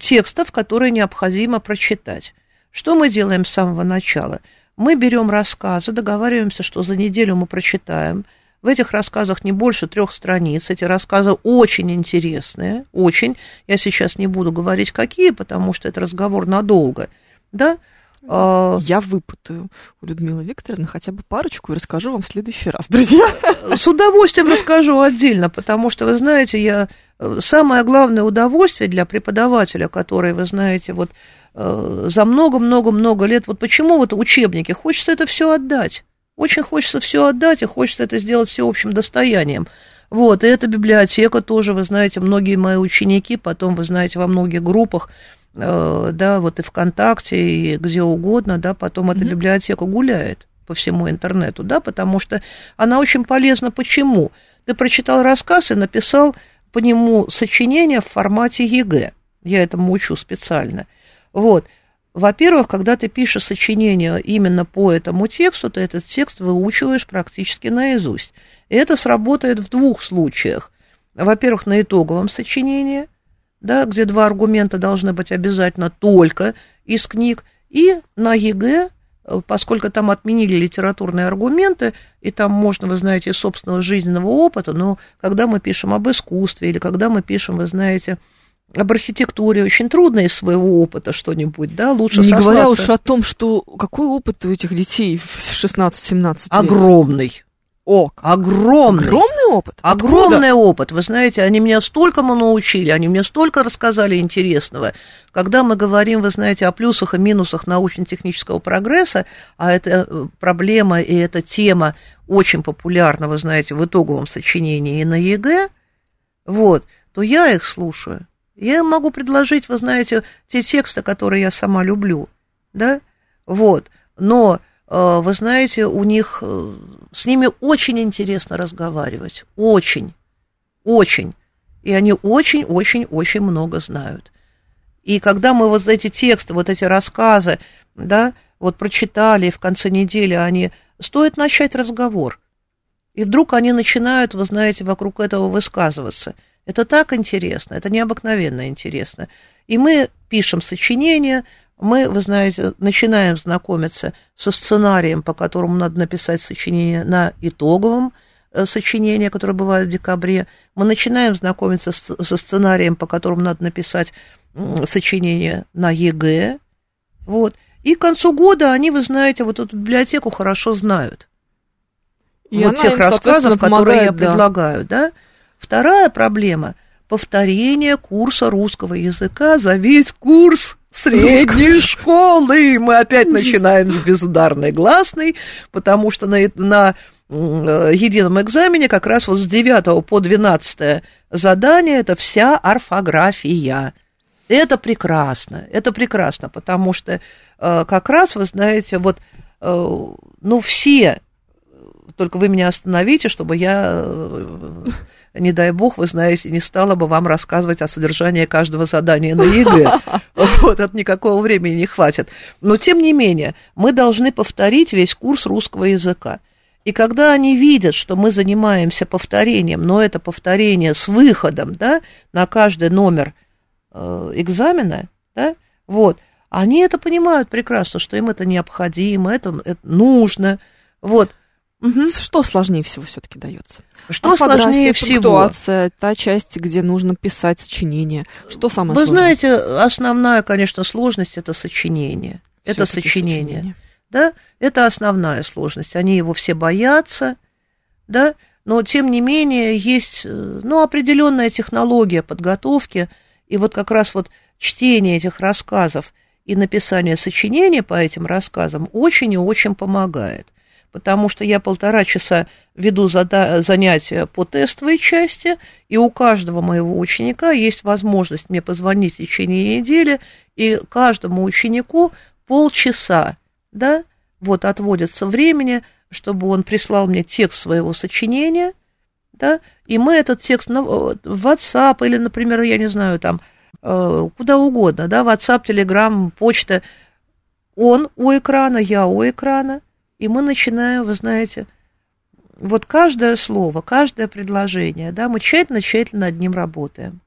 текстов, которые необходимо прочитать. Что мы делаем с самого начала – мы берем рассказы, договариваемся, что за неделю мы прочитаем. В этих рассказах не больше трех страниц. Эти рассказы очень интересные, очень. Я сейчас не буду говорить, какие, потому что это разговор надолго. Да? А, я выпутаю у Людмилы Викторовны хотя бы парочку и расскажу вам в следующий раз, друзья. С удовольствием расскажу отдельно, потому что, вы знаете, я э, самое главное удовольствие для преподавателя, который, вы знаете, вот за много-много-много лет, вот почему вот учебники, хочется это все отдать. Очень хочется все отдать, и хочется это сделать всеобщим достоянием. Вот, и эта библиотека тоже, вы знаете, многие мои ученики, потом, вы знаете, во многих группах Э, да, вот и ВКонтакте, и где угодно, да, потом эта библиотека гуляет по всему интернету, да, потому что она очень полезна. Почему? Ты прочитал рассказ и написал по нему сочинение в формате ЕГЭ. Я этому учу специально. Вот. Во-первых, когда ты пишешь сочинение именно по этому тексту, ты этот текст выучиваешь практически наизусть. И это сработает в двух случаях. Во-первых, на итоговом сочинении – да, где два аргумента должны быть обязательно только из книг, и на ЕГЭ, поскольку там отменили литературные аргументы, и там можно, вы знаете, из собственного жизненного опыта, но когда мы пишем об искусстве или когда мы пишем, вы знаете, об архитектуре очень трудно из своего опыта что-нибудь, да, лучше Не сослаться. говоря уж о том, что какой опыт у этих детей в 16-17 лет? Огромный. О, огромный. Огромный опыт? Огромный Откуда? опыт. Вы знаете, они меня столькому научили, они мне столько рассказали интересного. Когда мы говорим, вы знаете, о плюсах и минусах научно-технического прогресса, а это э, проблема и эта тема очень популярна, вы знаете, в итоговом сочинении и на ЕГЭ, вот, то я их слушаю. Я могу предложить, вы знаете, те тексты, которые я сама люблю, да, вот, но Э, вы знаете, у них, э, с ними очень интересно разговаривать, очень, очень. И они очень-очень-очень много знают. И когда мы вот эти тексты, вот эти рассказы, да, вот прочитали, в конце недели они, стоит начать разговор. И вдруг они начинают, вы знаете, вокруг этого высказываться. Это так интересно, это необыкновенно интересно. И мы пишем сочинения, мы, вы знаете, начинаем знакомиться со сценарием, по которому надо написать сочинение на итоговом э, сочинении, которое бывает в декабре. Мы начинаем знакомиться со сценарием, по которому надо написать сочинение на ЕГЭ. Вот. И к концу года они, вы знаете, вот эту библиотеку хорошо знают. И вот тех им, рассказов, которые я да. предлагаю, да. Вторая проблема – повторение курса русского языка за весь курс средней школы. Мы опять начинаем с безударной гласной, потому что на, на э, едином экзамене как раз вот с 9 по 12 задание это вся орфография. Это прекрасно, это прекрасно, потому что э, как раз, вы знаете, вот, э, ну, все, только вы меня остановите, чтобы я не дай бог, вы знаете, не стала бы вам рассказывать о содержании каждого задания на ЕГЭ. (laughs) Вот, от никакого времени не хватит. Но, тем не менее, мы должны повторить весь курс русского языка. И когда они видят, что мы занимаемся повторением, но это повторение с выходом да, на каждый номер э, экзамена, да, вот, они это понимают прекрасно, что им это необходимо, это, это нужно. Вот. Угу. Что сложнее всего все-таки дается? Что сложнее всего? та часть, где нужно писать сочинение. Что самое Вы сложное? знаете, основная, конечно, сложность это сочинение. Это сочинение. сочинение. Да, это основная сложность. Они его все боятся, да, но тем не менее есть, ну, определенная технология подготовки, и вот как раз вот чтение этих рассказов и написание сочинения по этим рассказам очень и очень помогает потому что я полтора часа веду занятия по тестовой части, и у каждого моего ученика есть возможность мне позвонить в течение недели, и каждому ученику полчаса, да, вот отводится времени, чтобы он прислал мне текст своего сочинения, да, и мы этот текст в WhatsApp или, например, я не знаю, там, э, куда угодно, да, WhatsApp, Telegram, почта, он у экрана, я у экрана, и мы начинаем, вы знаете, вот каждое слово, каждое предложение, да, мы тщательно-тщательно над ним работаем.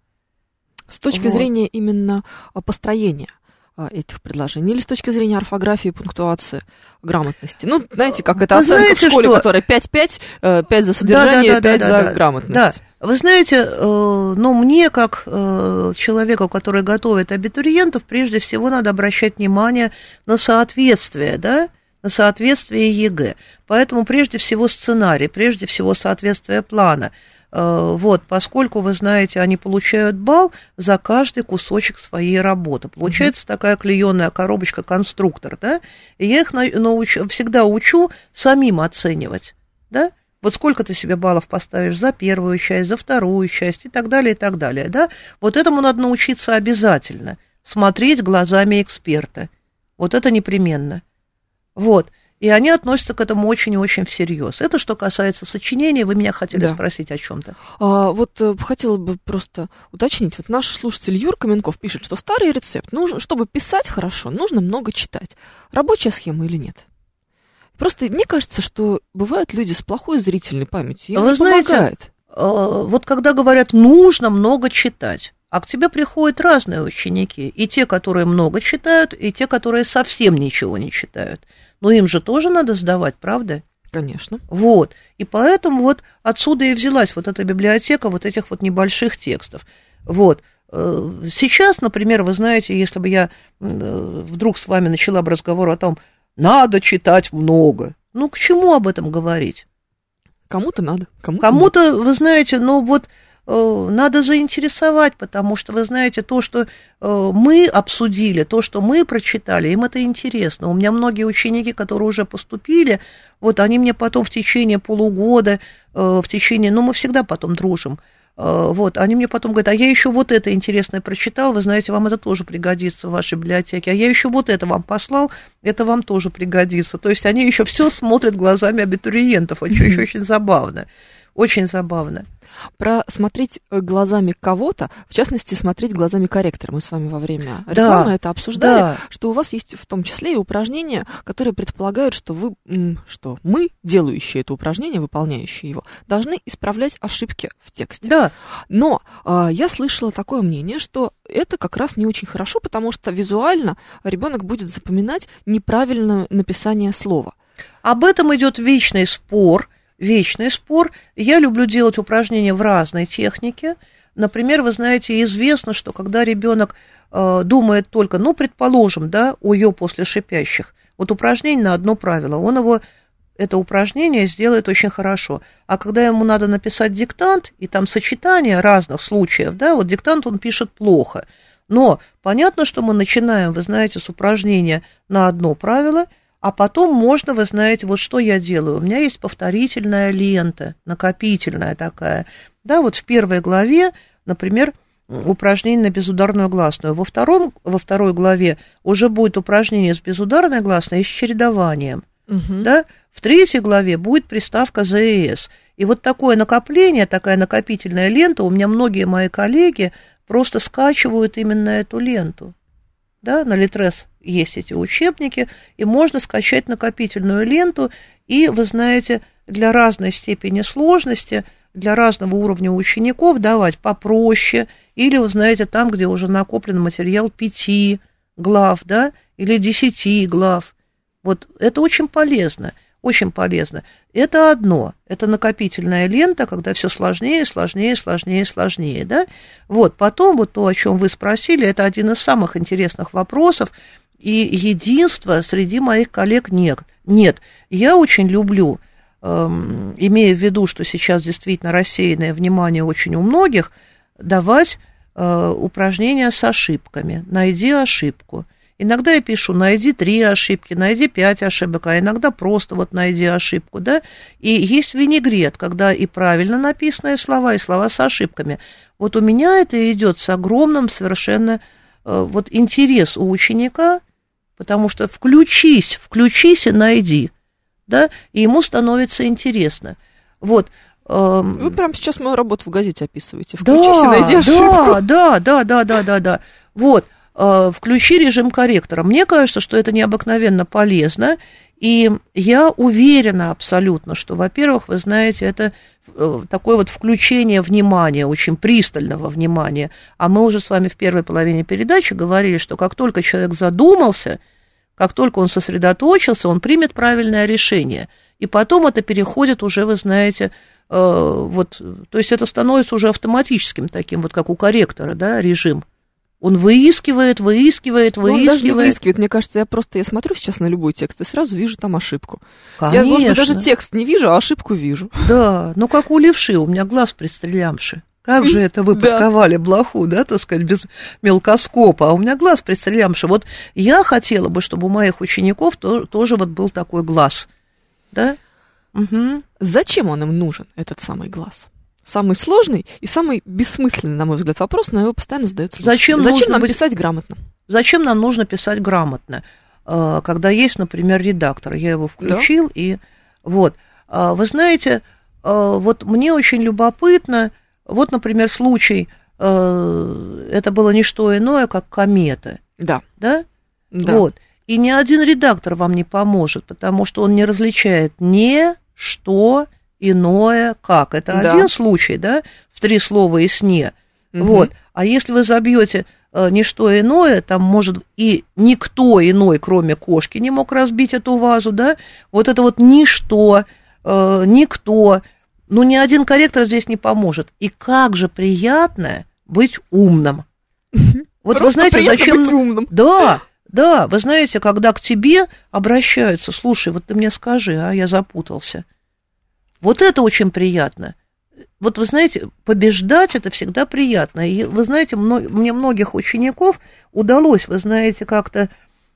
С точки вот. зрения именно а, построения а, этих предложений или с точки зрения орфографии, пунктуации, грамотности. Ну, знаете, как это Вы оценка знаете, в школе, что... которая 5-5, 5 э, за содержание, да, да, да, 5 да, за да, грамотность. Да, Вы знаете, э, ну, мне, как э, человеку, который готовит абитуриентов, прежде всего надо обращать внимание на соответствие, да, на соответствие ЕГЭ. Поэтому прежде всего сценарий, прежде всего соответствие плана. Э, вот, поскольку, вы знаете, они получают балл за каждый кусочек своей работы. Получается mm-hmm. такая клееная коробочка конструктор, да, и я их научу, всегда учу самим оценивать, да, вот сколько ты себе баллов поставишь за первую часть, за вторую часть и так далее, и так далее, да, вот этому надо научиться обязательно, смотреть глазами эксперта, вот это непременно, вот, и они относятся к этому очень и очень всерьез. Это что касается сочинения, вы меня хотели да. спросить о чем-то. А, вот э, хотела бы просто уточнить. Вот наш слушатель Юр Каменков пишет, что старый рецепт, нужно, чтобы писать хорошо, нужно много читать. Рабочая схема или нет? Просто мне кажется, что бывают люди с плохой зрительной памятью. Им Вы знаете, помогает. Э, вот когда говорят, нужно много читать, а к тебе приходят разные ученики. И те, которые много читают, и те, которые совсем ничего не читают но им же тоже надо сдавать, правда? Конечно. Вот. И поэтому вот отсюда и взялась вот эта библиотека вот этих вот небольших текстов. Вот. Э, сейчас, например, вы знаете, если бы я э, вдруг с вами начала бы разговор о том, надо читать много, ну, к чему об этом говорить? Кому-то надо. Кому-то, кому-то вы знаете, ну вот надо заинтересовать, потому что, вы знаете, то, что э, мы обсудили, то, что мы прочитали, им это интересно. У меня многие ученики, которые уже поступили, вот они мне потом в течение полугода, э, в течение, ну, мы всегда потом дружим, вот, они мне потом говорят, а я еще вот это интересное прочитал, вы знаете, вам это тоже пригодится в вашей библиотеке, а я еще вот это вам послал, это вам тоже пригодится. То есть они еще все смотрят глазами абитуриентов, очень, очень, очень забавно, очень забавно. Про смотреть э, глазами кого-то, в частности, смотреть глазами корректора. Мы с вами во время рекламы да, это обсуждали, да. что у вас есть в том числе и упражнения, которые предполагают, что вы, что мы, делающие это упражнение, выполняющие его, должны исправлять ошибки в тексте. Да. Но э, я слышала такое мнение, что это как раз не очень хорошо, потому что визуально ребенок будет запоминать неправильное написание слова. Об этом идет вечный спор вечный спор. Я люблю делать упражнения в разной технике. Например, вы знаете, известно, что когда ребенок э, думает только, ну, предположим, да, о ее после шипящих, вот упражнение на одно правило, он его это упражнение сделает очень хорошо. А когда ему надо написать диктант, и там сочетание разных случаев, да, вот диктант он пишет плохо. Но понятно, что мы начинаем, вы знаете, с упражнения на одно правило – а потом можно, вы знаете, вот что я делаю. У меня есть повторительная лента, накопительная такая. Да, вот в первой главе, например, упражнение на безударную гласную. Во, втором, во второй главе уже будет упражнение с безударной гласной и с чередованием. Угу. Да? В третьей главе будет приставка ЗС. И вот такое накопление, такая накопительная лента, у меня многие мои коллеги просто скачивают именно эту ленту да, на Литрес есть эти учебники, и можно скачать накопительную ленту, и, вы знаете, для разной степени сложности, для разного уровня учеников давать попроще, или, вы знаете, там, где уже накоплен материал пяти глав, да, или десяти глав. Вот это очень полезно очень полезно. Это одно, это накопительная лента, когда все сложнее, сложнее, сложнее, сложнее, да. Вот, потом вот то, о чем вы спросили, это один из самых интересных вопросов, и единства среди моих коллег нет. Нет, я очень люблю, эм, имея в виду, что сейчас действительно рассеянное внимание очень у многих, давать э, упражнения с ошибками. Найди ошибку. Иногда я пишу, найди три ошибки, найди пять ошибок, а иногда просто вот найди ошибку, да. И есть винегрет, когда и правильно написанные слова, и слова с ошибками. Вот у меня это идет с огромным совершенно э, вот интерес у ученика, потому что включись, включись и найди, да, и ему становится интересно. Вот, эм, вы прямо сейчас мою работу в газете описываете. Включись да, и найди ошибку. Да, да, да, да, да, да. Вот. Э, включи режим корректора. Мне кажется, что это необыкновенно полезно, и я уверена абсолютно, что, во-первых, вы знаете, это э, такое вот включение внимания, очень пристального внимания. А мы уже с вами в первой половине передачи говорили, что как только человек задумался, как только он сосредоточился, он примет правильное решение. И потом это переходит уже, вы знаете, э, вот, то есть это становится уже автоматическим таким, вот как у корректора, да, режим. Он выискивает, выискивает, выискивает. Ну, он даже не выискивает. Мне кажется, я просто я смотрю сейчас на любой текст и сразу вижу там ошибку. Конечно. Я, может, даже текст не вижу, а ошибку вижу. (laughs) Да, ну как у левши, у меня глаз пристрелямши. Как же (laughs) это вы подковали блоху, да, так сказать, без мелкоскопа, а у меня глаз пристрелямши. Вот я хотела бы, чтобы у моих учеников то, тоже вот был такой глаз, да? Угу. Зачем он им нужен, этот самый глаз? Самый сложный и самый бессмысленный, на мой взгляд, вопрос, но его постоянно задают Зачем, Зачем нам быть... писать грамотно? Зачем нам нужно писать грамотно? А, когда есть, например, редактор, я его включил, да? и вот. А, вы знаете, а, вот мне очень любопытно, вот, например, случай, это было не что иное, как комета. Да. Да? Да. Вот. И ни один редактор вам не поможет, потому что он не различает не что, иное как. Это да. один случай, да, в три слова и сне. Угу. Вот. А если вы забьете э, ничто иное, там может и никто иной, кроме кошки, не мог разбить эту вазу, да, вот это вот ничто, э, никто, ну, ни один корректор здесь не поможет. И как же приятно быть умным. Вот Просто вы знаете, зачем... Быть умным. Да, да, вы знаете, когда к тебе обращаются, слушай, вот ты мне скажи, а я запутался. Вот это очень приятно. Вот вы знаете, побеждать это всегда приятно. И вы знаете, мне многих учеников удалось, вы знаете, как-то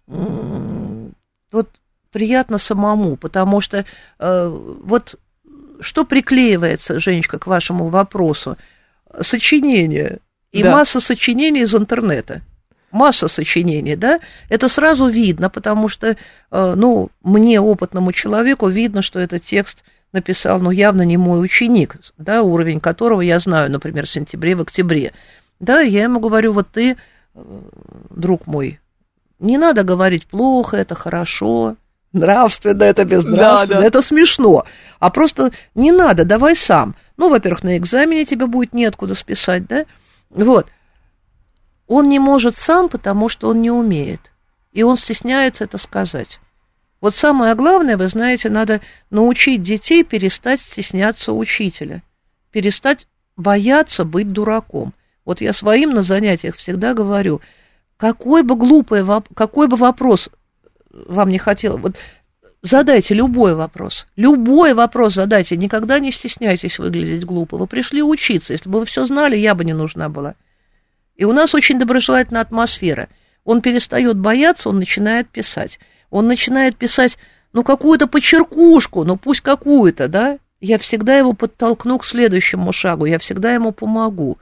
вот приятно самому, потому что э, вот что приклеивается, Женечка, к вашему вопросу? Сочинение. И да. масса сочинений из интернета масса сочинений, да, это сразу видно, потому что, э, ну, мне, опытному человеку, видно, что этот текст написал, ну, явно не мой ученик, да, уровень которого я знаю, например, в сентябре, в октябре. Да, я ему говорю, вот ты, э, друг мой, не надо говорить плохо, это хорошо, нравственно, это безнравственно, да, да. это смешно. А просто не надо, давай сам. Ну, во-первых, на экзамене тебе будет неоткуда списать, да? Вот. Он не может сам, потому что он не умеет. И он стесняется это сказать. Вот самое главное, вы знаете, надо научить детей перестать стесняться учителя, перестать бояться быть дураком. Вот я своим на занятиях всегда говорю, какой бы глупый, какой бы вопрос вам не хотел, вот задайте любой вопрос, любой вопрос задайте, никогда не стесняйтесь выглядеть глупо. Вы пришли учиться, если бы вы все знали, я бы не нужна была. И у нас очень доброжелательная атмосфера. Он перестает бояться, он начинает писать он начинает писать, ну, какую-то почеркушку, ну, пусть какую-то, да, я всегда его подтолкну к следующему шагу, я всегда ему помогу.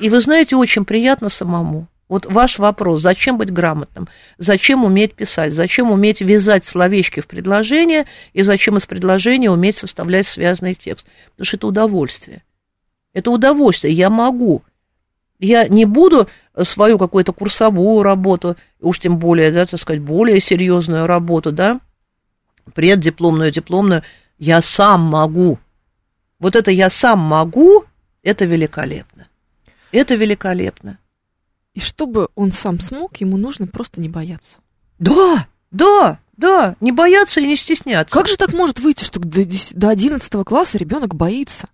И вы знаете, очень приятно самому. Вот ваш вопрос, зачем быть грамотным, зачем уметь писать, зачем уметь вязать словечки в предложение и зачем из предложения уметь составлять связанный текст. Потому что это удовольствие. Это удовольствие, я могу. Я не буду свою какую-то курсовую работу, уж тем более, да, так сказать, более серьезную работу, да, преддипломную, дипломную, я сам могу. Вот это я сам могу, это великолепно. Это великолепно. И чтобы он сам смог, ему нужно просто не бояться. Да, да, да, не бояться и не стесняться. Как же так может выйти, что до 11 класса ребенок боится?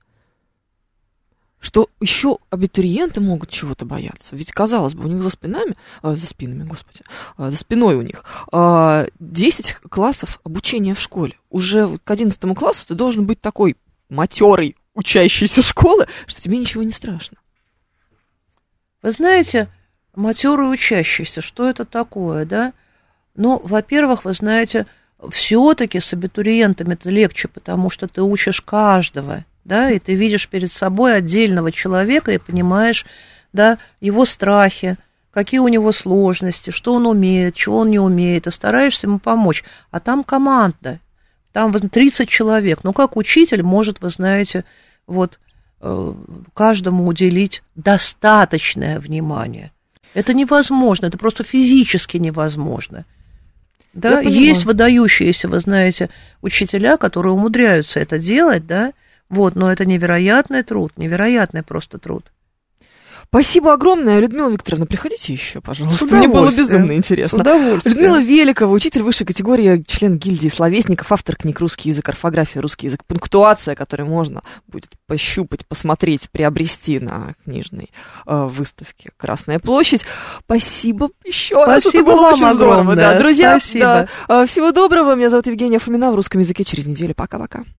Что еще абитуриенты могут чего-то бояться. Ведь, казалось бы, у них за спинами, э, за спинами, господи, э, за спиной у них э, 10 классов обучения в школе. Уже к 11 классу ты должен быть такой матерый, учащийся школы, что тебе ничего не страшно. Вы знаете, матерый учащийся, что это такое, да? Ну, во-первых, вы знаете, все-таки с абитуриентами это легче, потому что ты учишь каждого да, и ты видишь перед собой отдельного человека и понимаешь, да, его страхи, какие у него сложности, что он умеет, чего он не умеет, и стараешься ему помочь. А там команда, там 30 человек. Ну, как учитель может, вы знаете, вот э, каждому уделить достаточное внимание. Это невозможно, это просто физически невозможно. Да, есть выдающиеся, вы знаете, учителя, которые умудряются это делать, да, вот, но это невероятный труд, невероятный просто труд. Спасибо огромное, Людмила Викторовна. Приходите еще, пожалуйста. Мне было безумно интересно. С удовольствием. Людмила Великова, учитель высшей категории, член гильдии словесников, автор книг «Русский язык», орфография, русский язык, пунктуация, которую можно будет пощупать, посмотреть, приобрести на книжной э, выставке «Красная площадь». Спасибо еще раз. Это Спасибо было вам очень здорово. огромное. Да, друзья, Спасибо. да, э, всего доброго. Меня зовут Евгения Фомина. В русском языке через неделю. Пока-пока.